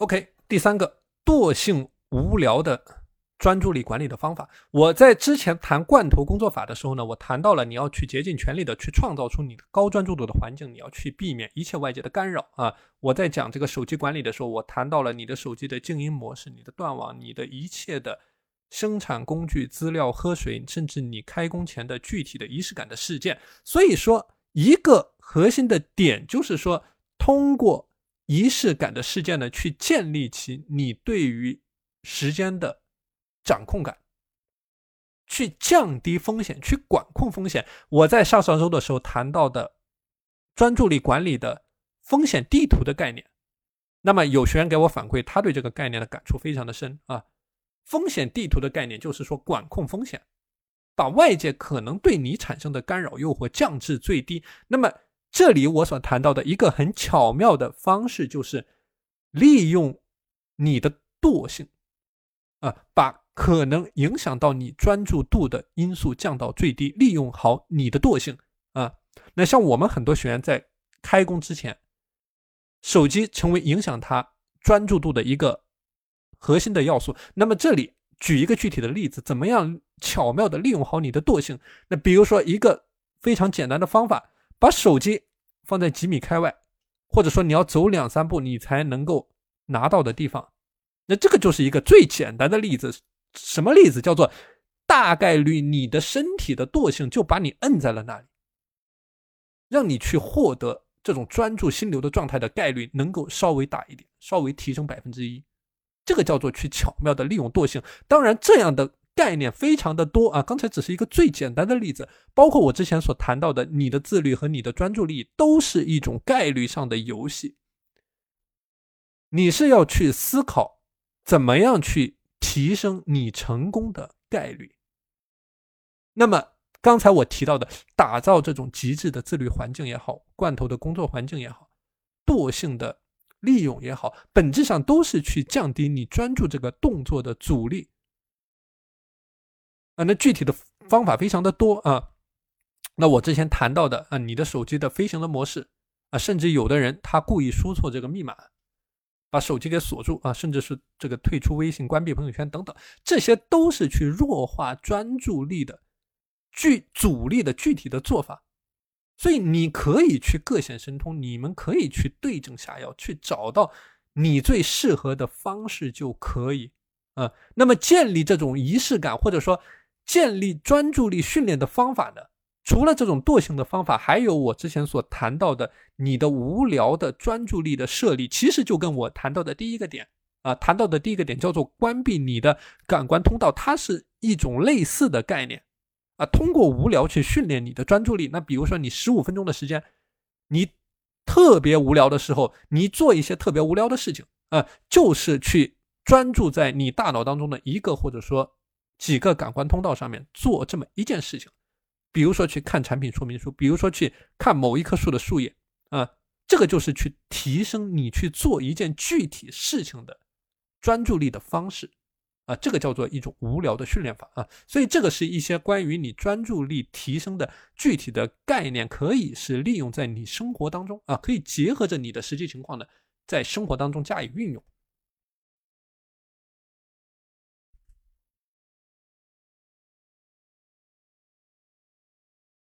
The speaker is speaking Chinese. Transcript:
OK，第三个惰性无聊的专注力管理的方法，我在之前谈罐头工作法的时候呢，我谈到了你要去竭尽全力的去创造出你的高专注度的环境，你要去避免一切外界的干扰啊。我在讲这个手机管理的时候，我谈到了你的手机的静音模式、你的断网、你的一切的生产工具、资料、喝水，甚至你开工前的具体的仪式感的事件。所以说，一个核心的点就是说，通过。仪式感的事件呢，去建立起你对于时间的掌控感，去降低风险，去管控风险。我在上上周的时候谈到的专注力管理的风险地图的概念，那么有学员给我反馈，他对这个概念的感触非常的深啊。风险地图的概念就是说管控风险，把外界可能对你产生的干扰诱惑降至最低。那么。这里我所谈到的一个很巧妙的方式，就是利用你的惰性，啊，把可能影响到你专注度的因素降到最低，利用好你的惰性啊。那像我们很多学员在开工之前，手机成为影响他专注度的一个核心的要素。那么这里举一个具体的例子，怎么样巧妙的利用好你的惰性？那比如说一个非常简单的方法。把手机放在几米开外，或者说你要走两三步你才能够拿到的地方，那这个就是一个最简单的例子。什么例子？叫做大概率你的身体的惰性就把你摁在了那里，让你去获得这种专注心流的状态的概率能够稍微大一点，稍微提升百分之一。这个叫做去巧妙的利用惰性。当然，这样的。概念非常的多啊，刚才只是一个最简单的例子，包括我之前所谈到的，你的自律和你的专注力都是一种概率上的游戏。你是要去思考怎么样去提升你成功的概率。那么刚才我提到的，打造这种极致的自律环境也好，罐头的工作环境也好，惰性的利用也好，本质上都是去降低你专注这个动作的阻力。啊，那具体的方法非常的多啊。那我之前谈到的啊，你的手机的飞行的模式啊，甚至有的人他故意输错这个密码，把手机给锁住啊，甚至是这个退出微信、关闭朋友圈等等，这些都是去弱化专注力的具阻力的具体的做法。所以你可以去各显神通，你们可以去对症下药，去找到你最适合的方式就可以啊。那么建立这种仪式感，或者说。建立专注力训练的方法呢？除了这种惰性的方法，还有我之前所谈到的你的无聊的专注力的设立，其实就跟我谈到的第一个点啊，谈到的第一个点叫做关闭你的感官通道，它是一种类似的概念啊。通过无聊去训练你的专注力，那比如说你十五分钟的时间，你特别无聊的时候，你做一些特别无聊的事情啊，就是去专注在你大脑当中的一个或者说。几个感官通道上面做这么一件事情，比如说去看产品说明书，比如说去看某一棵树的树叶啊，这个就是去提升你去做一件具体事情的专注力的方式。啊，这个叫做一种无聊的训练法啊。所以这个是一些关于你专注力提升的具体的概念，可以是利用在你生活当中啊，可以结合着你的实际情况呢，在生活当中加以运用。